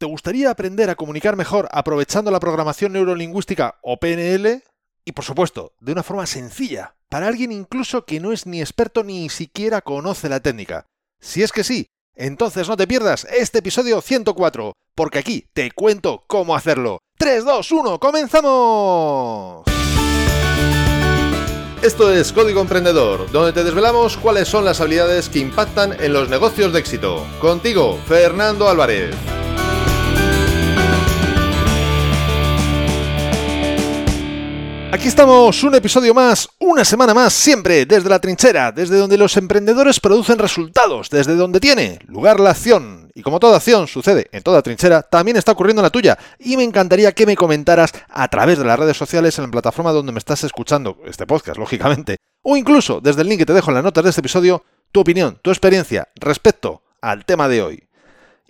¿Te gustaría aprender a comunicar mejor aprovechando la programación neurolingüística o PNL? Y por supuesto, de una forma sencilla, para alguien incluso que no es ni experto ni siquiera conoce la técnica. Si es que sí, entonces no te pierdas este episodio 104, porque aquí te cuento cómo hacerlo. 3, 2, 1, comenzamos. Esto es Código Emprendedor, donde te desvelamos cuáles son las habilidades que impactan en los negocios de éxito. Contigo, Fernando Álvarez. Aquí estamos, un episodio más, una semana más, siempre desde la trinchera, desde donde los emprendedores producen resultados, desde donde tiene lugar la acción. Y como toda acción sucede en toda trinchera, también está ocurriendo en la tuya. Y me encantaría que me comentaras a través de las redes sociales en la plataforma donde me estás escuchando este podcast, lógicamente, o incluso desde el link que te dejo en las notas de este episodio, tu opinión, tu experiencia respecto al tema de hoy.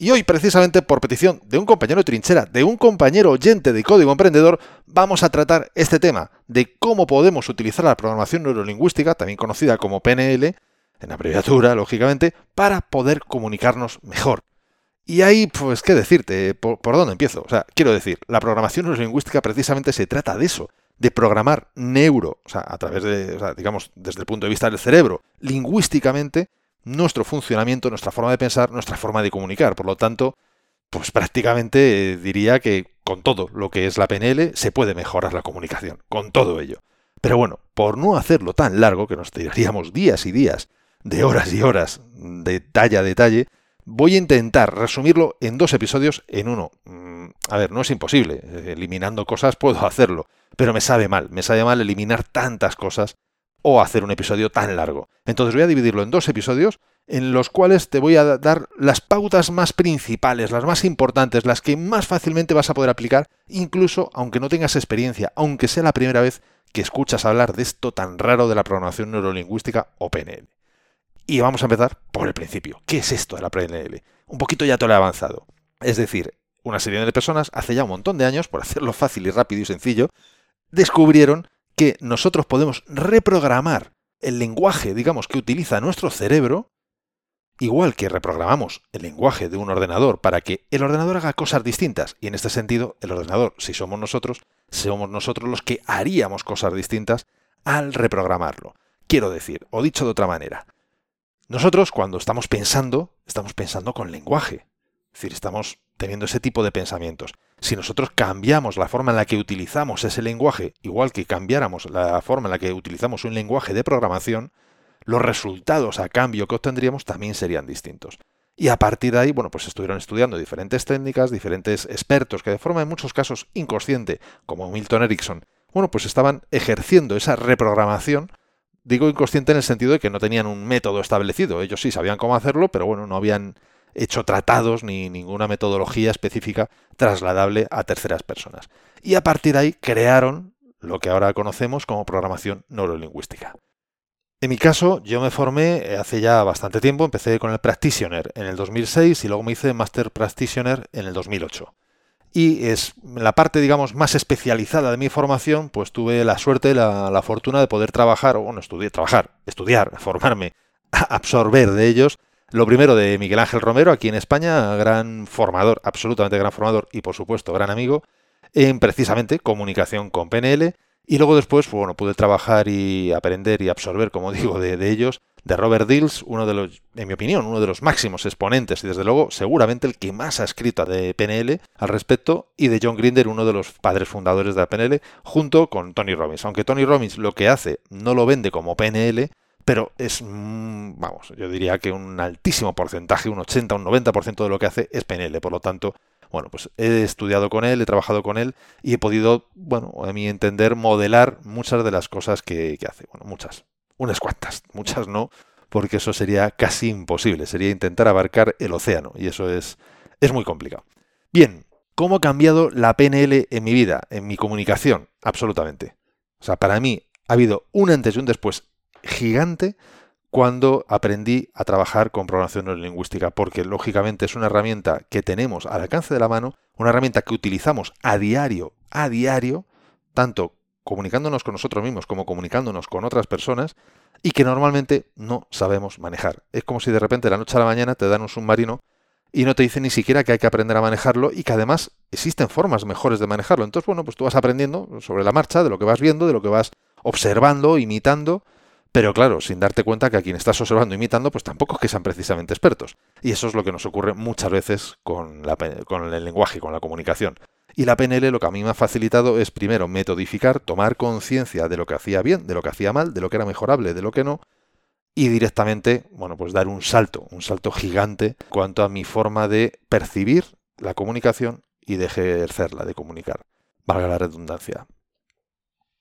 Y hoy, precisamente por petición de un compañero trinchera, de un compañero oyente de Código Emprendedor, vamos a tratar este tema de cómo podemos utilizar la programación neurolingüística, también conocida como PNL, en abreviatura, lógicamente, para poder comunicarnos mejor. Y ahí, pues, ¿qué decirte? ¿Por, dónde empiezo? O sea, quiero decir, la programación neurolingüística precisamente se trata de eso, de programar neuro, o sea, a través de, o sea, digamos, desde el punto de vista del cerebro, lingüísticamente, nuestro funcionamiento, nuestra forma de pensar, nuestra forma de comunicar. Por lo tanto, pues prácticamente eh, diría que con todo lo que es la PNL se puede mejorar la comunicación, con todo ello. Pero bueno, por no hacerlo tan largo, que nos tiraríamos días y días, de horas y horas, de detalle a detalle, voy a intentar resumirlo en dos episodios en uno. Mm, a ver, no es imposible, eh, eliminando cosas puedo hacerlo, pero me sabe mal, me sabe mal eliminar tantas cosas o hacer un episodio tan largo. Entonces voy a dividirlo en dos episodios en los cuales te voy a dar las pautas más principales, las más importantes, las que más fácilmente vas a poder aplicar, incluso aunque no tengas experiencia, aunque sea la primera vez que escuchas hablar de esto tan raro de la programación neurolingüística o PNL. Y vamos a empezar por el principio. ¿Qué es esto de la PNL? Un poquito ya te lo he avanzado. Es decir, una serie de personas hace ya un montón de años, por hacerlo fácil y rápido y sencillo, descubrieron que nosotros podemos reprogramar el lenguaje, digamos, que utiliza nuestro cerebro, igual que reprogramamos el lenguaje de un ordenador para que el ordenador haga cosas distintas. Y en este sentido, el ordenador, si somos nosotros, somos nosotros los que haríamos cosas distintas al reprogramarlo. Quiero decir, o dicho de otra manera, nosotros cuando estamos pensando, estamos pensando con lenguaje. Es decir, estamos teniendo ese tipo de pensamientos. Si nosotros cambiamos la forma en la que utilizamos ese lenguaje, igual que cambiáramos la forma en la que utilizamos un lenguaje de programación, los resultados a cambio que obtendríamos también serían distintos. Y a partir de ahí, bueno, pues estuvieron estudiando diferentes técnicas, diferentes expertos que de forma en muchos casos inconsciente, como Milton Erickson, bueno, pues estaban ejerciendo esa reprogramación. Digo inconsciente en el sentido de que no tenían un método establecido. Ellos sí sabían cómo hacerlo, pero bueno, no habían hecho tratados ni ninguna metodología específica trasladable a terceras personas. Y a partir de ahí crearon lo que ahora conocemos como programación neurolingüística. En mi caso, yo me formé eh, hace ya bastante tiempo, empecé con el Practitioner en el 2006 y luego me hice Master Practitioner en el 2008. Y es la parte, digamos, más especializada de mi formación, pues tuve la suerte, la, la fortuna de poder trabajar, bueno, estudiar, trabajar, estudiar, formarme, absorber de ellos lo primero de Miguel Ángel Romero, aquí en España, gran formador, absolutamente gran formador y por supuesto gran amigo, en precisamente comunicación con PNL. Y luego después, pues, bueno, pude trabajar y aprender y absorber, como digo, de, ellos, de Robert Dills, uno de los, en mi opinión, uno de los máximos exponentes y desde luego seguramente el que más ha escrito de PNL al respecto, y de John Grinder, uno de los padres fundadores de la PNL, junto con Tony Robbins. Aunque Tony Robbins lo que hace no lo vende como PNL, pero es, mm, vamos, yo diría que un altísimo porcentaje, un 80, un 90% de lo que hace es PNL. Por lo tanto, bueno, pues he estudiado con él, he trabajado con él y he podido, bueno, a mi entender, modelar muchas de las cosas que, que hace. Bueno, muchas, unas cuantas, muchas no, porque eso sería casi imposible, sería intentar abarcar el océano y eso es, es muy complicado. Bien, ¿cómo ha cambiado la PNL en mi vida, en mi comunicación? Absolutamente. O sea, para mí ha habido un antes y un después gigante cuando aprendí a trabajar con programación neurolingüística, porque lógicamente es una herramienta que tenemos al alcance de la mano, una herramienta que utilizamos a diario, a diario, tanto comunicándonos con nosotros mismos como comunicándonos con otras personas, y que normalmente no sabemos manejar. Es como si de repente la noche a la mañana te dan un submarino y no te dice ni siquiera que hay que aprender a manejarlo y que además existen formas mejores de manejarlo. Entonces, bueno, pues tú vas aprendiendo sobre la marcha, de lo que vas viendo, de lo que vas observando, imitando, pero claro, sin darte cuenta que a quien estás observando, imitando, pues tampoco es que sean precisamente expertos. Y eso es lo que nos ocurre muchas veces con, el lenguaje, con la comunicación. Y la PNL lo que a mí me ha facilitado es primero metodificar, tomar conciencia de lo que hacía bien, de lo que hacía mal, de lo que era mejorable, de lo que no, y directamente, bueno, pues dar un salto, un salto gigante cuanto a mi forma de percibir la comunicación y de ejercerla, de comunicar. Valga la redundancia.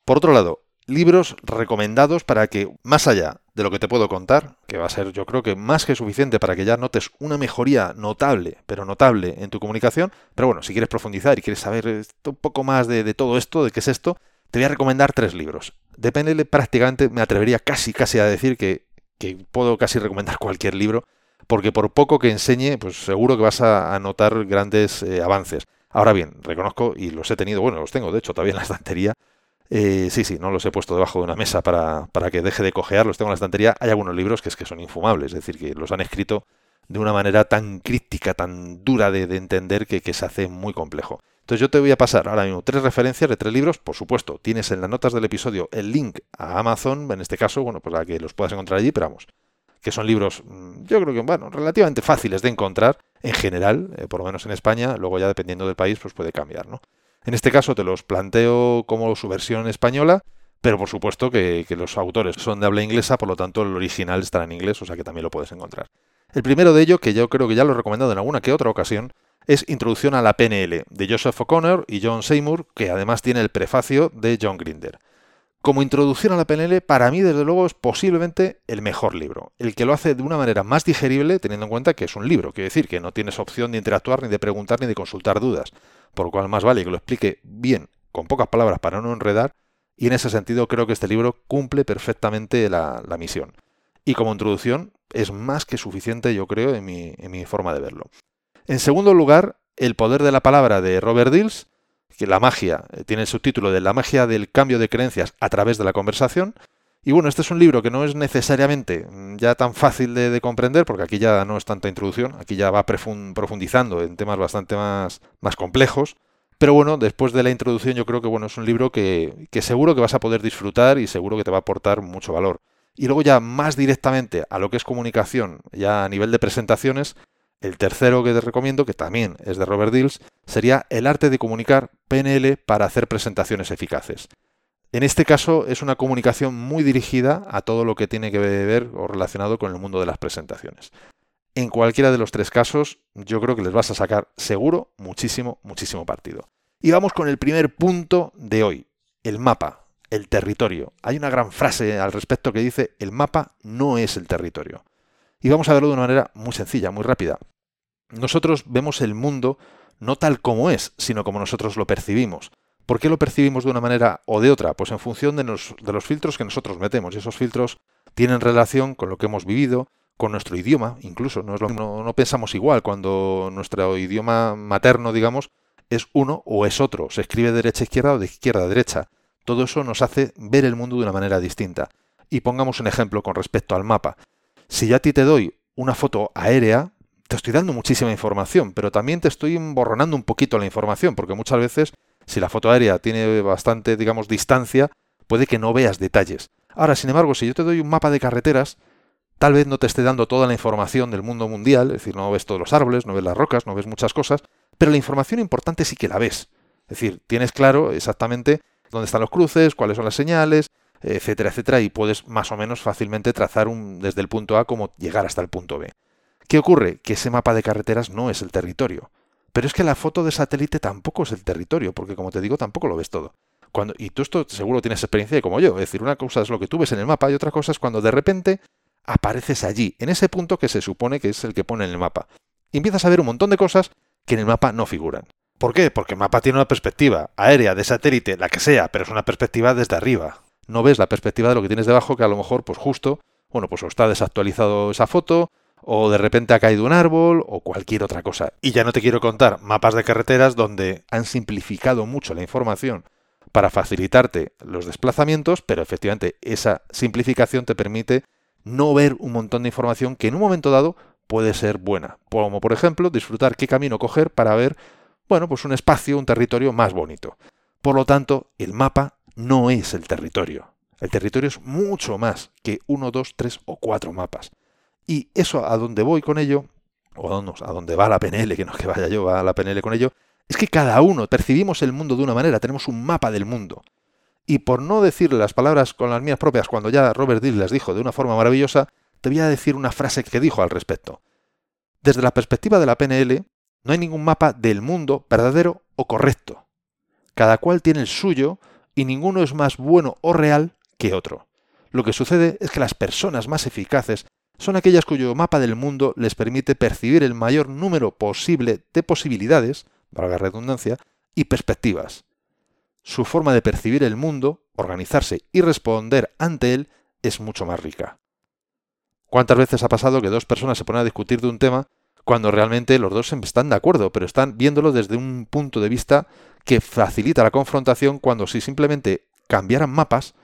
Por otro lado, libros recomendados para que, más allá de lo que te puedo contar, que va a ser yo creo que más que suficiente para que ya notes una mejoría notable, pero notable en tu comunicación, pero bueno, si quieres profundizar y quieres saber un poco más de, todo esto, de qué es esto, te voy a recomendar tres libros. De PNL prácticamente me atrevería casi casi a decir que que puedo casi recomendar cualquier libro, porque por poco que enseñe, pues seguro que vas a, notar grandes eh, avances. Ahora bien, reconozco, y los he tenido, bueno, los tengo de hecho todavía en la estantería, eh, sí, sí, no los he puesto debajo de una mesa para, para, que deje de cojear, los tengo en la estantería. Hay algunos libros que es que son infumables, es decir, que los han escrito de una manera tan crítica, tan dura de, entender que, que, se hace muy complejo. Entonces yo te voy a pasar ahora mismo tres referencias de tres libros, por supuesto, tienes en las notas del episodio el link a Amazon, en este caso, bueno, pues para que los puedas encontrar allí, pero vamos, que son libros, mm, yo creo que, bueno, relativamente fáciles de encontrar en general, eh, por lo menos en España, luego ya dependiendo del país, pues puede cambiar, ¿no? En este caso te los planteo como su versión española, pero por supuesto que, los autores son de habla inglesa, por lo tanto el original estará en inglés, o sea que también lo puedes encontrar. El primero de ellos, que yo creo que ya lo he recomendado en alguna que otra ocasión, es Introducción a la PNL de Joseph O'Connor y John Seymour, que además tiene el prefacio de John Grinder. Como introducción a la PNL, para mí desde luego es posiblemente el mejor libro, el que lo hace de una manera más digerible, teniendo en cuenta que es un libro, quiere decir que no tienes opción de interactuar, ni de preguntar, ni de consultar dudas, por lo cual más vale que lo explique bien, con pocas palabras para no enredar, y en ese sentido creo que este libro cumple perfectamente la, misión. Y como introducción es más que suficiente, yo creo, en mi, en mi forma de verlo. En segundo lugar, El poder de la palabra de Robert Dills, que la magia, eh, tiene el subtítulo de La magia del cambio de creencias a través de la conversación. Y bueno, este es un libro que no es necesariamente mm, ya tan fácil de, comprender, porque aquí ya no es tanta introducción, aquí ya va profundizando en temas bastante más, más complejos. Pero bueno, después de la introducción yo creo que bueno, es un libro que, que seguro que vas a poder disfrutar y seguro que te va a aportar mucho valor. Y luego ya más directamente a lo que es comunicación, ya a nivel de presentaciones, el tercero que te recomiendo, que también es de Robert Dills, sería El arte de comunicar PNL para hacer presentaciones eficaces. En este caso es una comunicación muy dirigida a todo lo que tiene que ver o relacionado con el mundo de las presentaciones. En cualquiera de los tres casos, yo creo que les vas a sacar seguro muchísimo, muchísimo partido. Y vamos con el primer punto de hoy, el mapa, el territorio. Hay una gran frase al respecto que dice, el mapa no es el territorio. Y vamos a verlo de una manera muy sencilla, muy rápida. Nosotros vemos el mundo no tal como es, sino como nosotros lo percibimos. ¿Por qué lo percibimos de una manera o de otra? Pues en función de, los filtros que nosotros metemos. Y esos filtros tienen relación con lo que hemos vivido, con nuestro idioma, incluso. No, no, pensamos igual cuando nuestro idioma materno, digamos, es uno o es otro. Se escribe de derecha a izquierda o de izquierda a derecha. Todo eso nos hace ver el mundo de una manera distinta. Y pongamos un ejemplo con respecto al mapa. Si ya a ti te doy una foto aérea, te estoy dando muchísima información, pero también te estoy emborronando un poquito la información, porque muchas veces, si la foto aérea tiene bastante, digamos, distancia, puede que no veas detalles. Ahora, sin embargo, si yo te doy un mapa de carreteras, tal vez no te esté dando toda la información del mundo mundial, es decir, no ves todos los árboles, no ves las rocas, no ves muchas cosas, pero la información importante sí que la ves. Es decir, tienes claro exactamente dónde están los cruces, cuáles son las señales, etcétera, etcétera, y puedes más o menos fácilmente trazar un, desde el punto A como llegar hasta el punto B. ¿Qué ocurre? Que ese mapa de carreteras no es el territorio. Pero es que la foto de satélite tampoco es el territorio, porque como te digo, tampoco lo ves todo. Cuando, y tú esto seguro tienes experiencia como yo. Es decir, una cosa es lo que tú ves en el mapa y otra cosa es cuando de repente apareces allí, en ese punto que se supone que es el que pone en el mapa. Y empiezas a ver un montón de cosas que en el mapa no figuran. ¿Por qué? Porque el mapa tiene una perspectiva aérea, de satélite, la que sea, pero es una perspectiva desde arriba no ves la perspectiva de lo que tienes debajo, que a lo mejor, pues justo, bueno, pues o está desactualizado esa foto, o de repente ha caído un árbol, o cualquier otra cosa. Y ya no te quiero contar mapas de carreteras donde han simplificado mucho la información para facilitarte los desplazamientos, pero efectivamente esa simplificación te permite no ver un montón de información que en un momento dado puede ser buena, como por ejemplo disfrutar qué camino coger para ver, bueno, pues un espacio, un territorio más bonito. Por lo tanto, el mapa no es el territorio. El territorio es mucho más que uno, dos, tres o cuatro mapas. Y eso a donde voy con ello, o a donde va la PNL, que no es que vaya yo, va la PNL con ello, es que cada uno percibimos el mundo de una manera, tenemos un mapa del mundo. Y por no decir las palabras con las mías propias cuando ya Robert Dill las dijo de una forma maravillosa, te voy a decir una frase que dijo al respecto. Desde la perspectiva de la PNL, no hay ningún mapa del mundo verdadero o correcto. Cada cual tiene el suyo y ninguno es más bueno o real que otro. Lo que sucede es que las personas más eficaces son aquellas cuyo mapa del mundo les permite percibir el mayor número posible de posibilidades, valga redundancia, y perspectivas. Su forma de percibir el mundo, organizarse y responder ante él es mucho más rica. ¿Cuántas veces ha pasado que dos personas se ponen a discutir de un tema cuando realmente los dos están de acuerdo, pero están viéndolo desde un punto de vista que facilita la confrontación cuando si simplemente cambiaran mapas,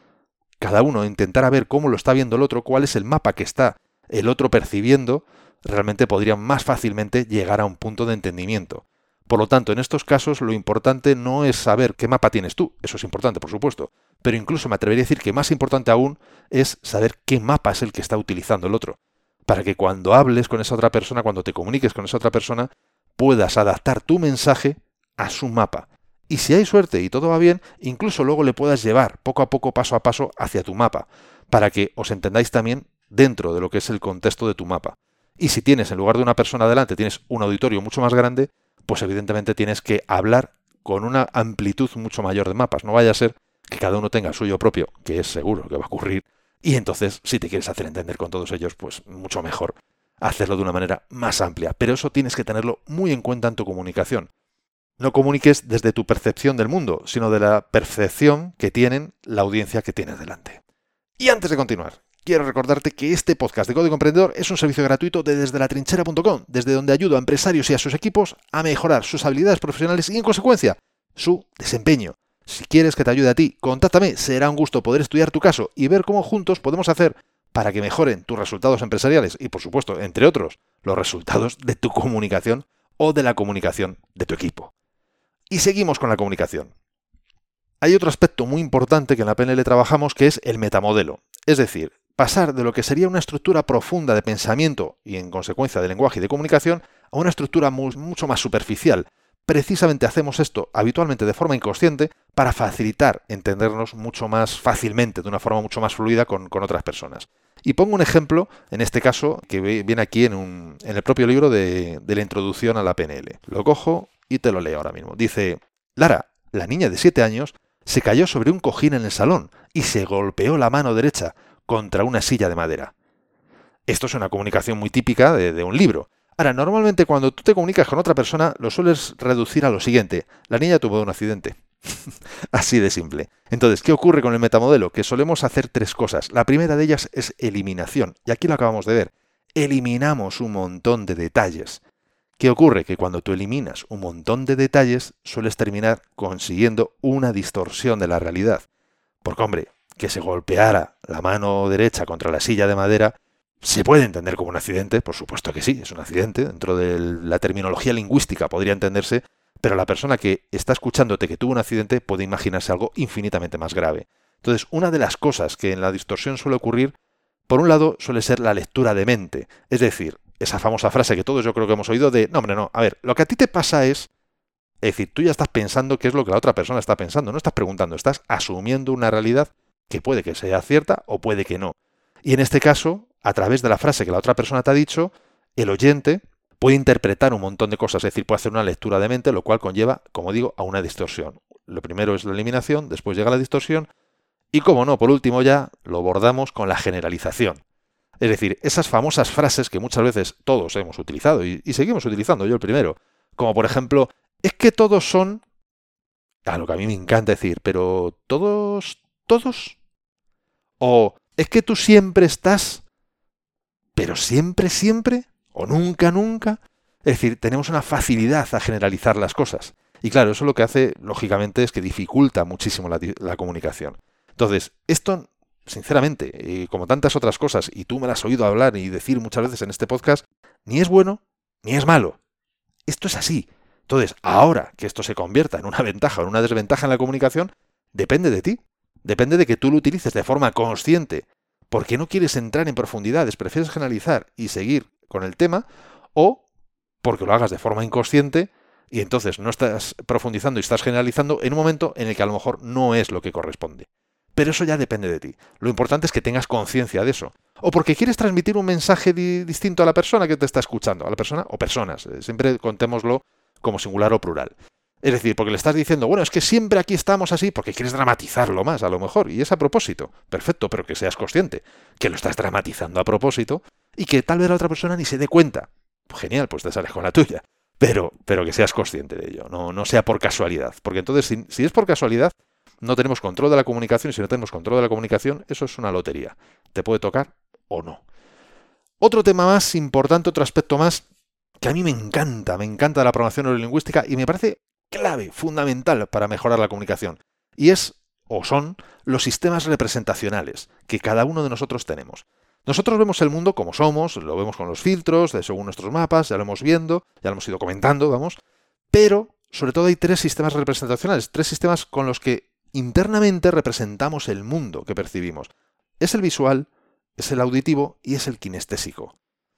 cada uno intentara ver cómo lo está viendo el otro, cuál es el mapa que está el otro percibiendo, realmente podrían más fácilmente llegar a un punto de entendimiento. Por lo tanto, en estos casos lo importante no es saber qué mapa tienes tú, eso es importante, por supuesto, pero incluso me atrevería a decir que más importante aún es saber qué mapa es el que está utilizando el otro, para que cuando hables con esa otra persona, cuando te comuniques con esa otra persona, puedas adaptar tu mensaje a su mapa. Y si hay suerte y todo va bien, incluso luego le puedas llevar poco a poco, paso a paso, hacia tu mapa, para que os entendáis también dentro de lo que es el contexto de tu mapa. Y si tienes, en lugar de una persona delante, tienes un auditorio mucho más grande, pues evidentemente tienes que hablar con una amplitud mucho mayor de mapas. No vaya a ser que cada uno tenga el suyo propio, que es seguro que va a ocurrir, y entonces si te quieres hacer entender con todos ellos, pues mucho mejor hacerlo de una manera más amplia. Pero eso tienes que tenerlo muy en cuenta en tu comunicación. No comuniques desde tu percepción del mundo, sino de la percepción que tienen la audiencia que tienes delante. Y antes de continuar, quiero recordarte que este podcast de Código Emprendedor es un servicio gratuito de desde la trinchera.com, desde donde ayudo a empresarios y a sus equipos a mejorar sus habilidades profesionales y en consecuencia su desempeño. Si quieres que te ayude a ti, contáctame, será un gusto poder estudiar tu caso y ver cómo juntos podemos hacer para que mejoren tus resultados empresariales y, por supuesto, entre otros, los resultados de tu comunicación o de la comunicación de tu equipo. Y seguimos con la comunicación. Hay otro aspecto muy importante que en la PNL trabajamos que es el metamodelo, es decir, pasar de lo que sería una estructura profunda de pensamiento y en consecuencia de lenguaje y de comunicación a una estructura mucho más superficial, Precisamente hacemos esto habitualmente de forma inconsciente para facilitar entendernos mucho más fácilmente, de una forma mucho más fluida con, otras personas. Y pongo un ejemplo, en este caso, que viene aquí en, en el propio libro de, de la introducción a la PNL. Lo cojo y te lo leo ahora mismo. Dice, Lara, la niña de 7 años, se cayó sobre un cojín en el salón y se golpeó la mano derecha contra una silla de madera. Esto es una comunicación muy típica de un libro. Ahora, normalmente cuando tú te comunicas con otra persona, lo sueles reducir a lo siguiente. La niña tuvo un accidente. Así de simple. Entonces, ¿qué ocurre con el metamodelo? Que solemos hacer tres cosas. La primera de ellas es eliminación. Y aquí lo acabamos de ver. Eliminamos un montón de detalles. ¿Qué ocurre? Que cuando tú eliminas un montón de detalles, sueles terminar consiguiendo una distorsión de la realidad. Porque, hombre, que se golpeara la mano derecha contra la silla de madera ¿Se puede entender como un accidente? Por supuesto que sí, es un accidente. Dentro de la terminología lingüística podría entenderse, pero la persona que está escuchándote que tuvo un accidente puede imaginarse algo infinitamente más grave. Entonces, una de las cosas que en la distorsión suele ocurrir, por un lado, suele ser la lectura de mente. Es decir, esa famosa frase que todos yo creo que hemos oído de, no, hombre, no, a ver, lo que a ti te pasa es... Es decir, tú ya estás pensando qué es lo que la otra persona está pensando, no estás preguntando, estás asumiendo una realidad que puede que sea cierta o puede que no. Y en este caso, a través de la frase que la otra persona te ha dicho, el oyente puede interpretar un montón de cosas, es decir, puede hacer una lectura de mente, lo cual conlleva, como digo, a una distorsión. Lo primero es la eliminación, después llega la distorsión, y como no, por último ya lo bordamos con la generalización. Es decir, esas famosas frases que muchas veces todos hemos utilizado y, y seguimos utilizando, yo el primero, como por ejemplo, es que todos son... A lo que a mí me encanta decir, pero todos, todos. O es que tú siempre estás pero siempre, siempre, o nunca, nunca. Es decir, tenemos una facilidad a generalizar las cosas. Y claro, eso lo que hace, lógicamente, es que dificulta muchísimo la, comunicación. Entonces, esto sinceramente, como tantas otras cosas, y tú me las has oído hablar y decir muchas veces en este podcast, ni es bueno ni es malo. Esto es así. Entonces, ahora que esto se convierta en una ventaja o en una desventaja en la comunicación, depende de ti. Depende de que tú lo utilices de forma consciente, porque no quieres entrar en profundidades, prefieres generalizar y seguir con el tema, o porque lo hagas de forma inconsciente y entonces no estás profundizando y estás generalizando en un momento en el que a lo mejor no es lo que corresponde. Pero eso ya depende de ti. Lo importante es que tengas conciencia de eso. O porque quieres transmitir un mensaje distinto a la persona que te está escuchando, a la persona o personas. Eh, siempre contémoslo como singular o plural. Es decir, porque le estás diciendo, bueno, es que siempre aquí estamos así porque quieres dramatizarlo más, a lo mejor, y es a propósito. Perfecto, pero que seas consciente que lo estás dramatizando a propósito y que tal vez la otra persona ni se dé cuenta. Genial, pues te sales con la tuya. Pero, pero que seas consciente de ello, no, no sea por casualidad. Porque entonces, si, si es por casualidad, no tenemos control de la comunicación y si no tenemos control de la comunicación, eso es una lotería. Te puede tocar o no. Otro tema más importante, otro aspecto más que a mí me encanta, me encanta la programación neurolingüística y me parece clave, fundamental para mejorar la comunicación. Y es, o son, los sistemas representacionales que cada uno de nosotros tenemos. Nosotros vemos el mundo como somos, lo vemos con los filtros, según nuestros mapas, ya lo hemos viendo, ya lo hemos ido comentando, vamos, pero sobre todo hay tres sistemas representacionales, tres sistemas con los que internamente representamos el mundo que percibimos. Es el visual, es el auditivo y es el kinestésico.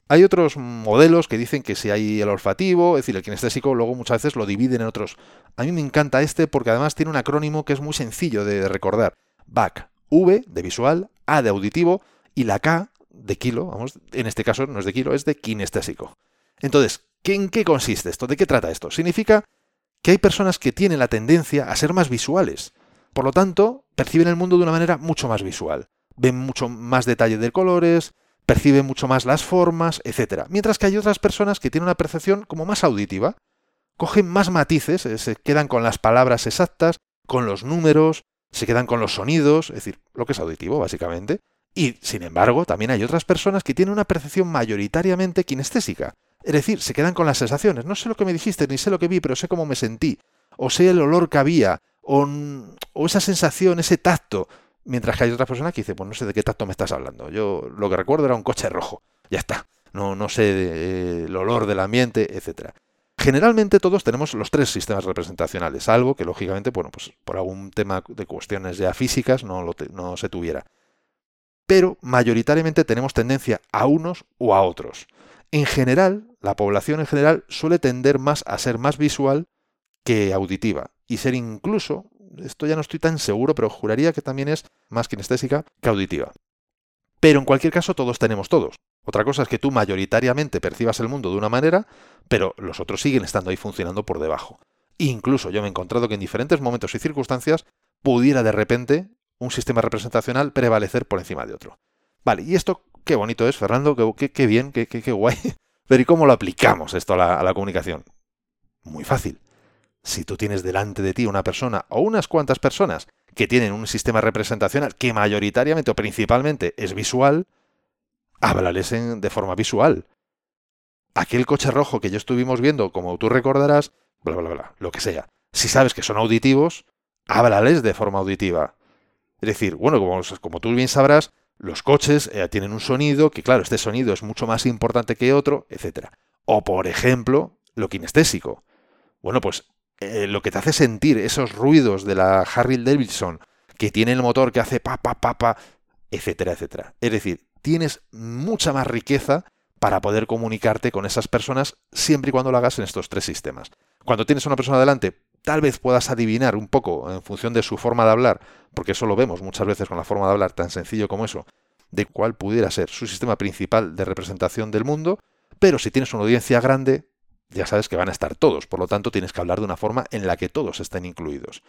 Hay otros modelos que dicen que si hay el olfativo, es decir, el kinestésico, luego muchas veces lo dividen en otros. A mí me encanta este porque además tiene un acrónimo que es muy sencillo de recordar. VAC, V de visual, A de auditivo y la K de kilo, vamos, en este caso no es de kilo, es de kinestésico. Entonces, ¿en qué consiste esto? ¿De qué trata esto? Significa que hay personas que tienen la tendencia a ser más visuales. Por lo tanto, perciben el mundo de una manera mucho más visual. Ven mucho más detalle de colores, percibe mucho más las formas, etc. Mientras que hay otras personas que tienen una percepción como más auditiva, cogen más matices, eh, se quedan con las palabras exactas, con los números, se quedan con los sonidos, es decir, lo que es auditivo básicamente. Y, sin embargo, también hay otras personas que tienen una percepción mayoritariamente kinestésica. Es decir, se quedan con las sensaciones. No sé lo que me dijiste, ni sé lo que vi, pero sé cómo me sentí. O sé el olor que había. O, o esa sensación, ese tacto. Mientras que hay otras personas que dicen, pues no sé de qué tacto me estás hablando. Yo lo que recuerdo era un coche rojo. Ya está. No, no sé eh, el olor del ambiente, etcétera. Generalmente todos tenemos los tres sistemas representacionales, algo que lógicamente, bueno, pues por algún tema de cuestiones ya físicas no, lo no se tuviera. Pero mayoritariamente tenemos tendencia a unos o a otros. En general, la población en general suele tender más a ser más visual que auditiva y ser incluso esto ya no estoy tan seguro, pero juraría que también es más kinestésica que auditiva. Pero en cualquier caso todos tenemos todos. Otra cosa es que tú mayoritariamente percibas el mundo de una manera, pero los otros siguen estando ahí funcionando por debajo. Incluso yo me he encontrado que en diferentes momentos y circunstancias pudiera de repente un sistema representacional prevalecer por encima de otro. Vale, y esto qué bonito es, Fernando, qué, bien, qué, qué, guay. Pero ¿y cómo lo aplicamos esto a la comunicación? Muy fácil si tú tienes delante de ti una persona o unas cuantas personas que tienen un sistema representacional que mayoritariamente o principalmente es visual, háblales de forma visual. Aquel coche rojo que yo estuvimos viendo, como tú recordarás, bla, bla, bla, lo que sea. Si sabes que son auditivos, háblales de forma auditiva. Es decir, bueno, como, como tú bien sabrás, los coches eh, tienen un sonido que, claro, este sonido es mucho más importante que otro, etc. O, por ejemplo, lo kinestésico. Bueno, pues eh, lo que te hace sentir esos ruidos de la Harry Davidson que tiene el motor que hace pa, pa, pa, pa, etcétera, etcétera. Es decir, tienes mucha más riqueza para poder comunicarte con esas personas siempre y cuando lo hagas en estos tres sistemas. Cuando tienes a una persona delante, tal vez puedas adivinar un poco en función de su forma de hablar, porque eso lo vemos muchas veces con la forma de hablar tan sencillo como eso, de cuál pudiera ser su sistema principal de representación del mundo, pero si tienes una audiencia grande, ya sabes que van a estar todos, por lo tanto tienes que hablar de una forma en la que todos estén incluidos,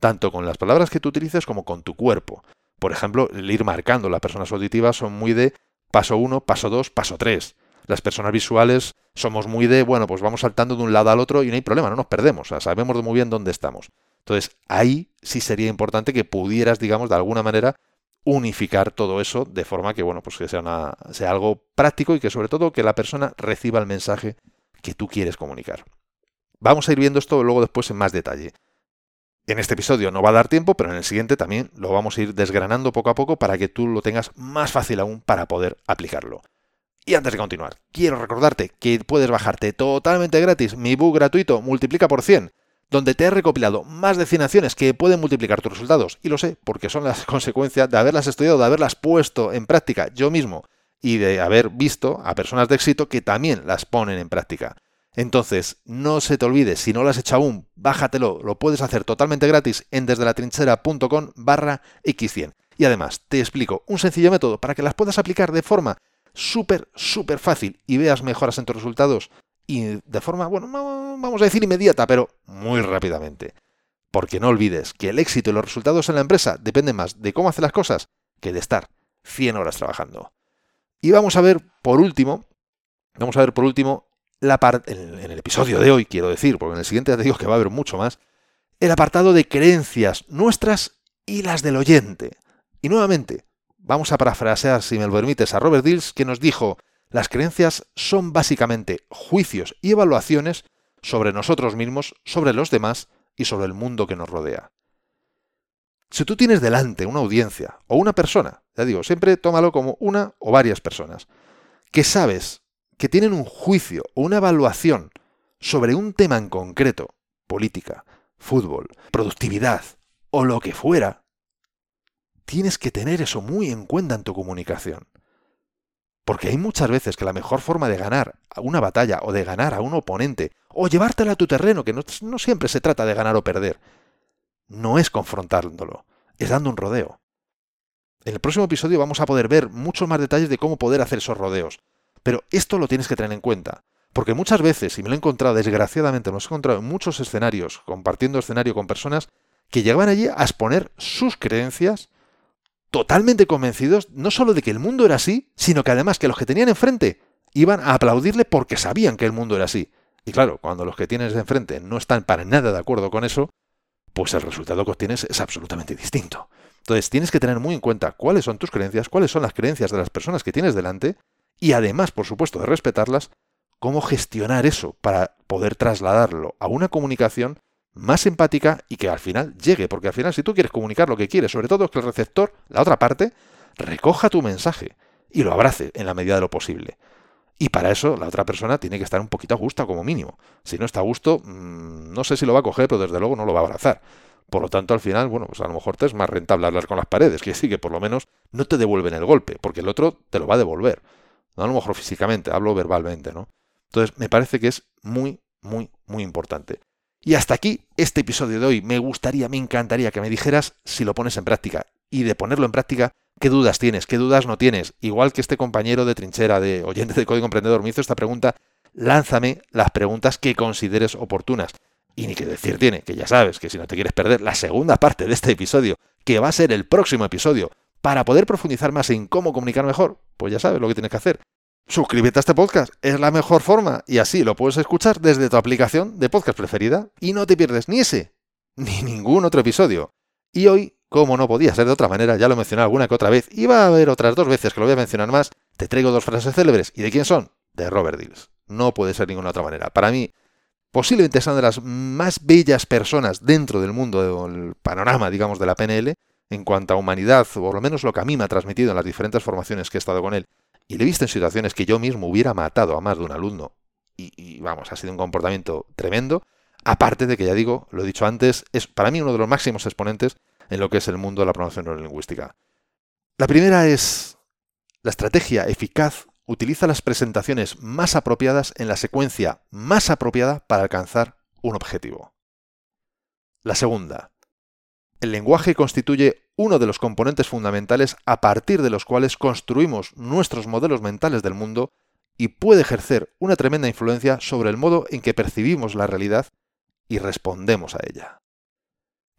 tanto con las palabras que tú utilices como con tu cuerpo. Por ejemplo, el ir marcando las personas auditivas son muy de paso 1, paso 2, paso 3. Las personas visuales somos muy de, bueno, pues vamos saltando de un lado al otro y no hay problema, no nos perdemos, sabemos muy bien dónde estamos. Entonces, ahí sí sería importante que pudieras, digamos, de alguna manera unificar todo eso de forma que, bueno, pues que sea, sea algo práctico y que sobre todo que la persona reciba el mensaje que tú quieres comunicar. Vamos a ir viendo esto luego después en más detalle. En este episodio no va a dar tiempo, pero en el siguiente también lo vamos a ir desgranando poco a poco para que tú lo tengas más fácil aún para poder aplicarlo. Y antes de continuar, quiero recordarte que puedes bajarte totalmente gratis mi book gratuito Multiplica por 100, donde te he recopilado más de 100 acciones que pueden multiplicar tus resultados. Y lo sé, porque son las consecuencias de haberlas estudiado, de haberlas puesto en práctica yo mismo y de haber visto a personas de éxito que también las ponen en práctica. Entonces, no se te olvide, si no lo has hecho aún, bájatelo, lo puedes hacer totalmente gratis en desdelatrinchera.com barra x100. Y además, te explico un sencillo método para que las puedas aplicar de forma súper, súper fácil y veas mejoras en tus resultados y de forma, bueno, vamos a decir inmediata, pero muy rápidamente. Porque no olvides que el éxito y los resultados en la empresa dependen más de cómo hace las cosas que de estar 100 horas trabajando. Y vamos a ver por último, vamos a ver por último la en, en el episodio de hoy, quiero decir, porque en el siguiente te digo que va a haber mucho más, el apartado de creencias nuestras y las del oyente. Y nuevamente, vamos a parafrasear, si me lo permites, a Robert Dills, que nos dijo, las creencias son básicamente juicios y evaluaciones sobre nosotros mismos, sobre los demás y sobre el mundo que nos rodea. Si tú tienes delante una audiencia o una persona, ya digo, siempre tómalo como una o varias personas, que sabes que tienen un juicio o una evaluación sobre un tema en concreto, política, fútbol, productividad o lo que fuera, tienes que tener eso muy en cuenta en tu comunicación. Porque hay muchas veces que la mejor forma de ganar una batalla o de ganar a un oponente o llevártela a tu terreno, que no siempre se trata de ganar o perder, no es confrontándolo, es dando un rodeo. En el próximo episodio vamos a poder ver muchos más detalles de cómo poder hacer esos rodeos. Pero esto lo tienes que tener en cuenta. Porque muchas veces, y me lo he encontrado, desgraciadamente, me lo he encontrado en muchos escenarios, compartiendo escenario con personas que llegaban allí a exponer sus creencias totalmente convencidos, no solo de que el mundo era así, sino que además que los que tenían enfrente iban a aplaudirle porque sabían que el mundo era así. Y claro, cuando los que tienes enfrente no están para nada de acuerdo con eso, pues el resultado que obtienes es absolutamente distinto. Entonces tienes que tener muy en cuenta cuáles son tus creencias, cuáles son las creencias de las personas que tienes delante y además, por supuesto, de respetarlas, cómo gestionar eso para poder trasladarlo a una comunicación más empática y que al final llegue, porque al final si tú quieres comunicar lo que quieres, sobre todo es que el receptor, la otra parte, recoja tu mensaje y lo abrace en la medida de lo posible. Y para eso la otra persona tiene que estar un poquito a gusto como mínimo. Si no está a gusto, mm, no sé si lo va a coger, pero desde luego no lo va a abrazar. Por lo tanto, al final, bueno, pues a lo mejor te es más rentable hablar con las paredes, que sí que por lo menos no te devuelven el golpe, porque el otro te lo va a devolver. No a lo mejor físicamente, hablo verbalmente, ¿no? Entonces, me parece que es muy, muy, muy importante. Y hasta aquí este episodio de hoy. Me gustaría, me encantaría que me dijeras si lo pones en práctica. Y de ponerlo en práctica, ¿qué dudas tienes? ¿Qué dudas no tienes? Igual que este compañero de trinchera, de oyente de Código Emprendedor, me hizo esta pregunta, lánzame las preguntas que consideres oportunas. Y ni que decir tiene, que ya sabes que si no te quieres perder la segunda parte de este episodio, que va a ser el próximo episodio, para poder profundizar más en cómo comunicar mejor, pues ya sabes lo que tienes que hacer. Suscríbete a este podcast, es la mejor forma y así lo puedes escuchar desde tu aplicación de podcast preferida y no te pierdes ni ese ni ningún otro episodio. Y hoy, como no podía ser de otra manera, ya lo mencioné alguna que otra vez y va a haber otras dos veces que lo voy a mencionar más, te traigo dos frases célebres. ¿Y de quién son? De Robert Dills. No puede ser ninguna otra manera. Para mí, posiblemente son de las más bellas personas dentro del mundo, del panorama, digamos, de la PNL, en cuanto a humanidad, o por lo menos lo que a mí me ha transmitido en las diferentes formaciones que he estado con él, y le he visto en situaciones que yo mismo hubiera matado a más de un alumno, y, vamos, ha sido un comportamiento tremendo, aparte de que ya digo, lo he dicho antes, es para mí uno de los máximos exponentes en lo que es el mundo de la programación neurolingüística. La primera es la estrategia eficaz utiliza las presentaciones más apropiadas en la secuencia más apropiada para alcanzar un objetivo. La segunda, el lenguaje constituye uno de los componentes fundamentales a partir de los cuales construimos nuestros modelos mentales del mundo y puede ejercer una tremenda influencia sobre el modo en que percibimos la realidad y respondemos a ella.